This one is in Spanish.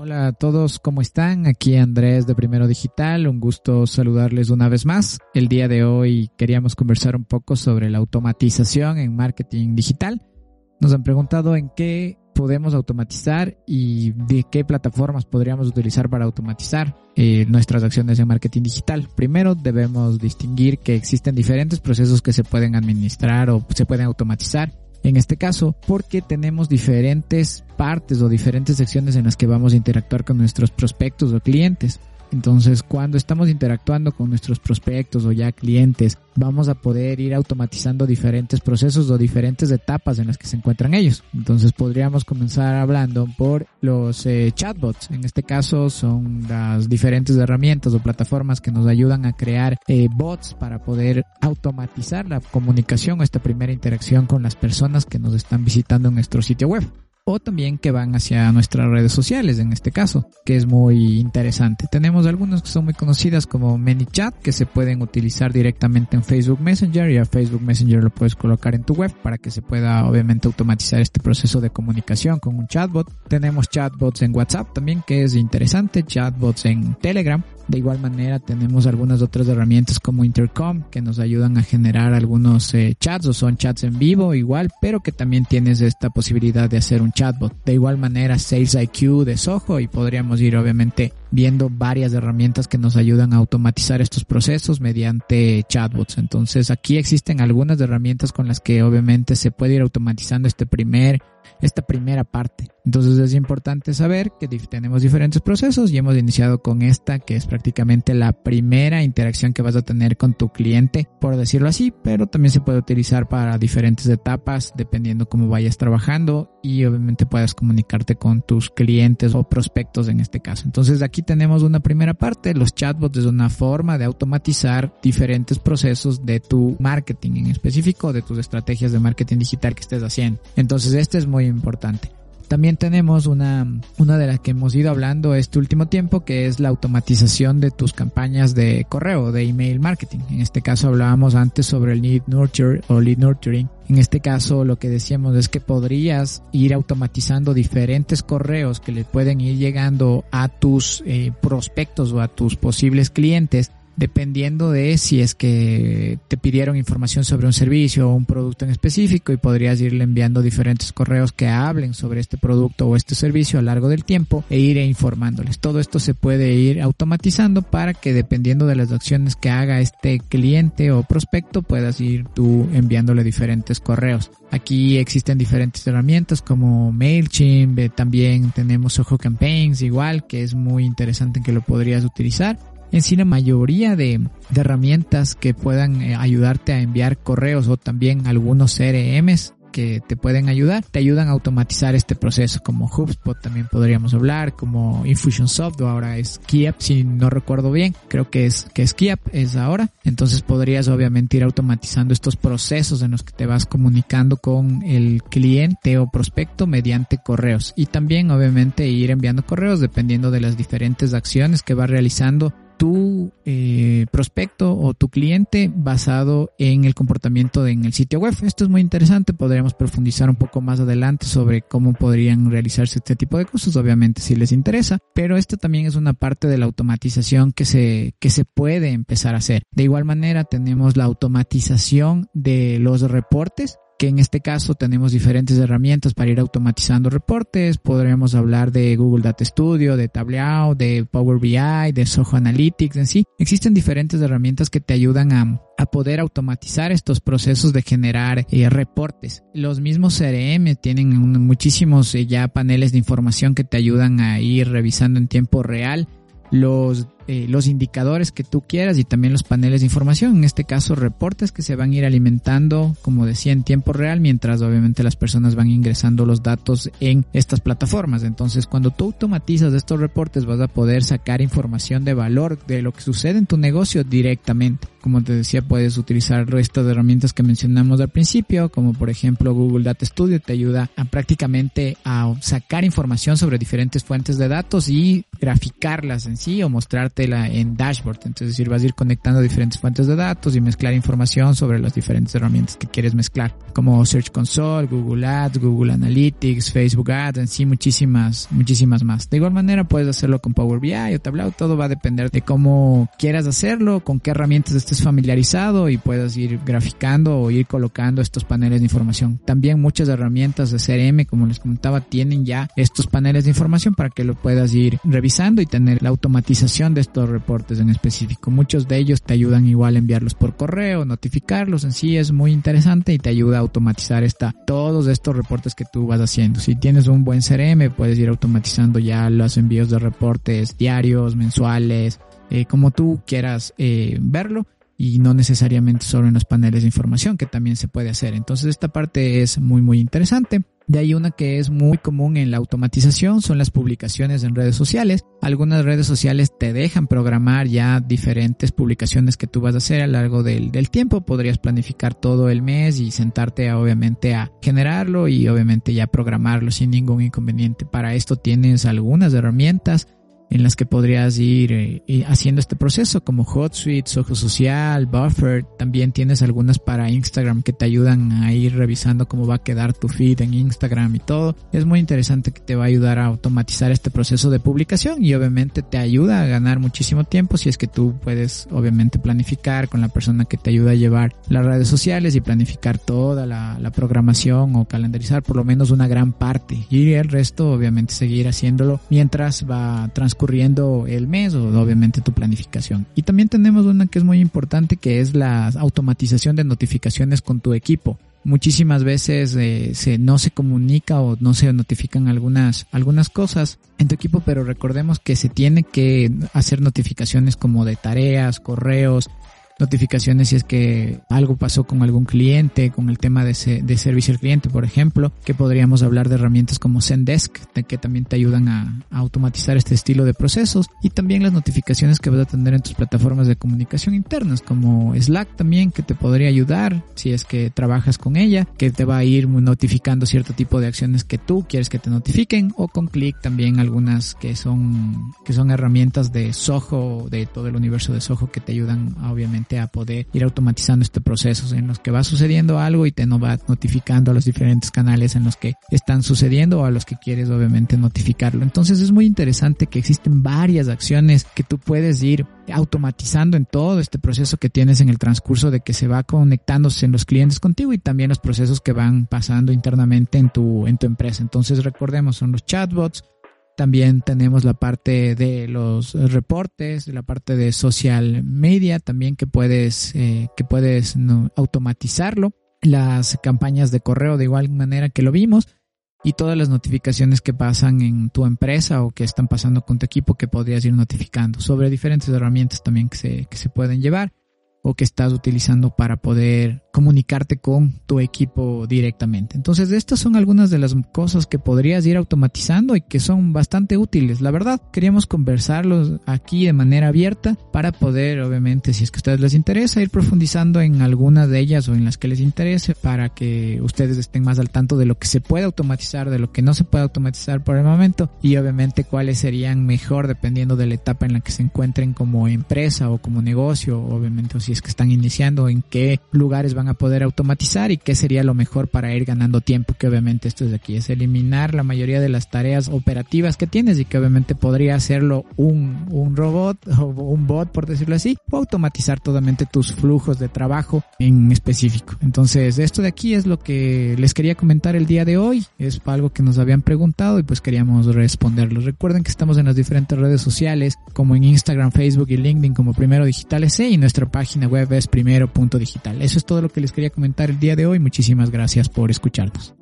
Hola a todos, ¿cómo están? Aquí Andrés de Primero Digital, un gusto saludarles una vez más. El día de hoy queríamos conversar un poco sobre la automatización en marketing digital. Nos han preguntado en qué podemos automatizar y de qué plataformas podríamos utilizar para automatizar eh, nuestras acciones en marketing digital. Primero debemos distinguir que existen diferentes procesos que se pueden administrar o se pueden automatizar en este caso, porque tenemos diferentes partes o diferentes secciones en las que vamos a interactuar con nuestros prospectos o clientes. Entonces, cuando estamos interactuando con nuestros prospectos o ya clientes, vamos a poder ir automatizando diferentes procesos o diferentes etapas en las que se encuentran ellos. Entonces, podríamos comenzar hablando por los eh, chatbots. En este caso, son las diferentes herramientas o plataformas que nos ayudan a crear eh, bots para poder automatizar la comunicación o esta primera interacción con las personas que nos están visitando en nuestro sitio web o también que van hacia nuestras redes sociales en este caso, que es muy interesante. Tenemos algunas que son muy conocidas como ManyChat que se pueden utilizar directamente en Facebook Messenger y a Facebook Messenger lo puedes colocar en tu web para que se pueda obviamente automatizar este proceso de comunicación con un chatbot. Tenemos chatbots en WhatsApp también que es interesante, chatbots en Telegram de igual manera tenemos algunas otras herramientas como Intercom que nos ayudan a generar algunos eh, chats o son chats en vivo igual, pero que también tienes esta posibilidad de hacer un chatbot. De igual manera Sales IQ de Soho y podríamos ir obviamente viendo varias herramientas que nos ayudan a automatizar estos procesos mediante chatbots. Entonces aquí existen algunas herramientas con las que obviamente se puede ir automatizando este primer esta primera parte. Entonces es importante saber que tenemos diferentes procesos y hemos iniciado con esta que es prácticamente la primera interacción que vas a tener con tu cliente, por decirlo así, pero también se puede utilizar para diferentes etapas dependiendo cómo vayas trabajando y obviamente puedas comunicarte con tus clientes o prospectos en este caso. Entonces aquí tenemos una primera parte, los chatbots es una forma de automatizar diferentes procesos de tu marketing en específico, de tus estrategias de marketing digital que estés haciendo. Entonces este es muy importante. También tenemos una, una de las que hemos ido hablando este último tiempo, que es la automatización de tus campañas de correo, de email marketing. En este caso hablábamos antes sobre el lead nurture o lead nurturing. En este caso lo que decíamos es que podrías ir automatizando diferentes correos que le pueden ir llegando a tus eh, prospectos o a tus posibles clientes dependiendo de si es que te pidieron información sobre un servicio o un producto en específico y podrías irle enviando diferentes correos que hablen sobre este producto o este servicio a lo largo del tiempo e ir informándoles. Todo esto se puede ir automatizando para que dependiendo de las acciones que haga este cliente o prospecto puedas ir tú enviándole diferentes correos. Aquí existen diferentes herramientas como MailChimp, eh, también tenemos Ojo Campaigns igual, que es muy interesante que lo podrías utilizar en sí la mayoría de, herramientas que puedan eh, ayudarte a enviar correos o también algunos CRMs que te pueden ayudar, te ayudan a automatizar este proceso, como HubSpot también podríamos hablar, como Infusionsoft o ahora es Kiap, si no recuerdo bien, creo que es que es Kiap, es ahora. Entonces podrías obviamente ir automatizando estos procesos en los que te vas comunicando con el cliente o prospecto mediante correos y también obviamente ir enviando correos dependiendo de las diferentes acciones que va realizando tu eh, prospecto o tu cliente basado en el comportamiento en el sitio web. Esto es muy interesante, podríamos profundizar un poco más adelante sobre cómo podrían realizarse este tipo de cosas, obviamente si les interesa, pero esto también es una parte de la automatización que se, que se puede empezar a hacer. De igual manera tenemos la automatización de los reportes que en este caso tenemos diferentes herramientas para ir automatizando reportes. Podríamos hablar de Google Data Studio, de Tableau, de Power BI, de Soho Analytics en sí. Existen diferentes herramientas que te ayudan a, poder automatizar estos procesos de generar eh, reportes. Los mismos CRM tienen muchísimos eh, ya paneles de información que te ayudan a ir revisando en tiempo real los eh, los indicadores que tú quieras y también los paneles de información, en este caso reportes que se van a ir alimentando, como decía, en tiempo real, mientras obviamente las personas van ingresando los datos en estas plataformas. Entonces, cuando tú automatizas estos reportes, vas a poder sacar información de valor de lo que sucede en tu negocio directamente. Como te decía, puedes utilizar estas herramientas que mencionamos al principio, como por ejemplo Google Data Studio, te ayuda a prácticamente a sacar información sobre diferentes fuentes de datos y graficarlas en sí o mostrarte presentártela en dashboard. Entonces, es decir, vas a ir conectando diferentes fuentes de datos y mezclar información sobre las diferentes herramientas que quieres mezclar, como Search Console, Google Ads, Google Analytics, Facebook Ads, en sí muchísimas, muchísimas más. De igual manera puedes hacerlo con Power BI o Tableau, todo va a depender de cómo quieras hacerlo, con qué herramientas estés familiarizado y puedas ir graficando o ir colocando estos paneles de información. También muchas herramientas de CRM, como les comentaba, tienen ya estos paneles de información para que lo puedas ir revisando y tener la automatización de estos reportes en específico. Muchos de ellos te ayudan igual a enviarlos por correo, notificarlos, en sí es muy interesante y te ayuda a automatizar esta, todos estos reportes que tú vas haciendo. Si tienes un buen CRM, puedes ir automatizando ya los envíos de reportes diarios, mensuales, eh, como tú quieras eh, verlo y no necesariamente solo en los paneles de información, que también se puede hacer. Entonces esta parte es muy muy interesante. De ahí una que es muy común en la automatización son las publicaciones en redes sociales. Algunas redes sociales te dejan programar ya diferentes publicaciones que tú vas a hacer a lo largo del, del tiempo. Podrías planificar todo el mes y sentarte obviamente a generarlo y obviamente ya programarlo sin ningún inconveniente. Para esto tienes algunas herramientas en las que podrías ir eh, haciendo este proceso como HotSuite, Soho Social, Buffer. También tienes algunas para Instagram que te ayudan a ir revisando cómo va a quedar tu feed en Instagram y todo. Es muy interesante que te va a ayudar a automatizar este proceso de publicación y obviamente te ayuda a ganar muchísimo tiempo si es que tú puedes obviamente planificar con la persona que te ayuda a llevar las redes sociales y planificar toda la, programación o calendarizar por lo menos una gran parte y el resto obviamente seguir haciéndolo mientras va transcurriendo corriendo el mes o obviamente tu planificación. Y también tenemos una que es muy importante que es la automatización de notificaciones con tu equipo. Muchísimas veces eh, se, no se comunica o no se notifican algunas, algunas cosas en tu equipo, pero recordemos que se tiene que hacer notificaciones como de tareas, correos, notificaciones si es que algo pasó con algún cliente, con el tema de, de servicio al cliente, por ejemplo, que podríamos hablar de herramientas como Zendesk, que también te ayudan a, automatizar este estilo de procesos, y también las notificaciones que vas a tener en tus plataformas de comunicación internas, como Slack también, que te podría ayudar si es que trabajas con ella, que te va a ir notificando cierto tipo de acciones que tú quieres que te notifiquen, o con Click también algunas que son, que son herramientas de Soho, de todo el universo de Soho que te ayudan obviamente a poder ir automatizando este proceso en los que va sucediendo algo y te no va notificando a los diferentes canales en los que están sucediendo o a los que quieres obviamente notificarlo. Entonces es muy interesante que existen varias acciones que tú puedes ir automatizando en todo este proceso que tienes en el transcurso de que se va conectándose en los clientes contigo y también los procesos que van pasando internamente en tu, en tu empresa. Entonces recordemos, son los chatbots, también tenemos la parte de los reportes, la parte de social media, también que puedes, eh, que puedes automatizarlo. Las campañas de correo de igual manera que lo vimos y todas las notificaciones que pasan en tu empresa o que están pasando con tu equipo que podrías ir notificando sobre diferentes herramientas también que se, que se pueden llevar o que estás utilizando para poder comunicarte con tu equipo directamente. Entonces, estas son algunas de las cosas que podrías ir automatizando y que son bastante útiles. La verdad, queríamos conversarlos aquí de manera abierta para poder, obviamente, si es que a ustedes les interesa, ir profundizando en algunas de ellas o en las que les interese para que ustedes estén más al tanto de lo que se puede automatizar, de lo que no se puede automatizar por el momento y obviamente cuáles serían mejor dependiendo de la etapa en la que se encuentren como empresa o como negocio, obviamente, o si es que están iniciando, en qué lugares van a poder automatizar y qué sería lo mejor para ir ganando tiempo, que obviamente esto es de aquí, es eliminar la mayoría de las tareas operativas que tienes y que obviamente podría hacerlo un, un robot o un bot, por decirlo así, o automatizar totalmente tus flujos de trabajo en específico. Entonces, esto de aquí es lo que les quería comentar el día de hoy, es algo que nos habían preguntado y pues queríamos responderlo. Recuerden que estamos en las diferentes redes sociales, como en Instagram, Facebook y LinkedIn como Primero Digital S y nuestra página web es primero.digital. Eso es todo que les quería comentar el día de hoy. Muchísimas gracias por escucharnos.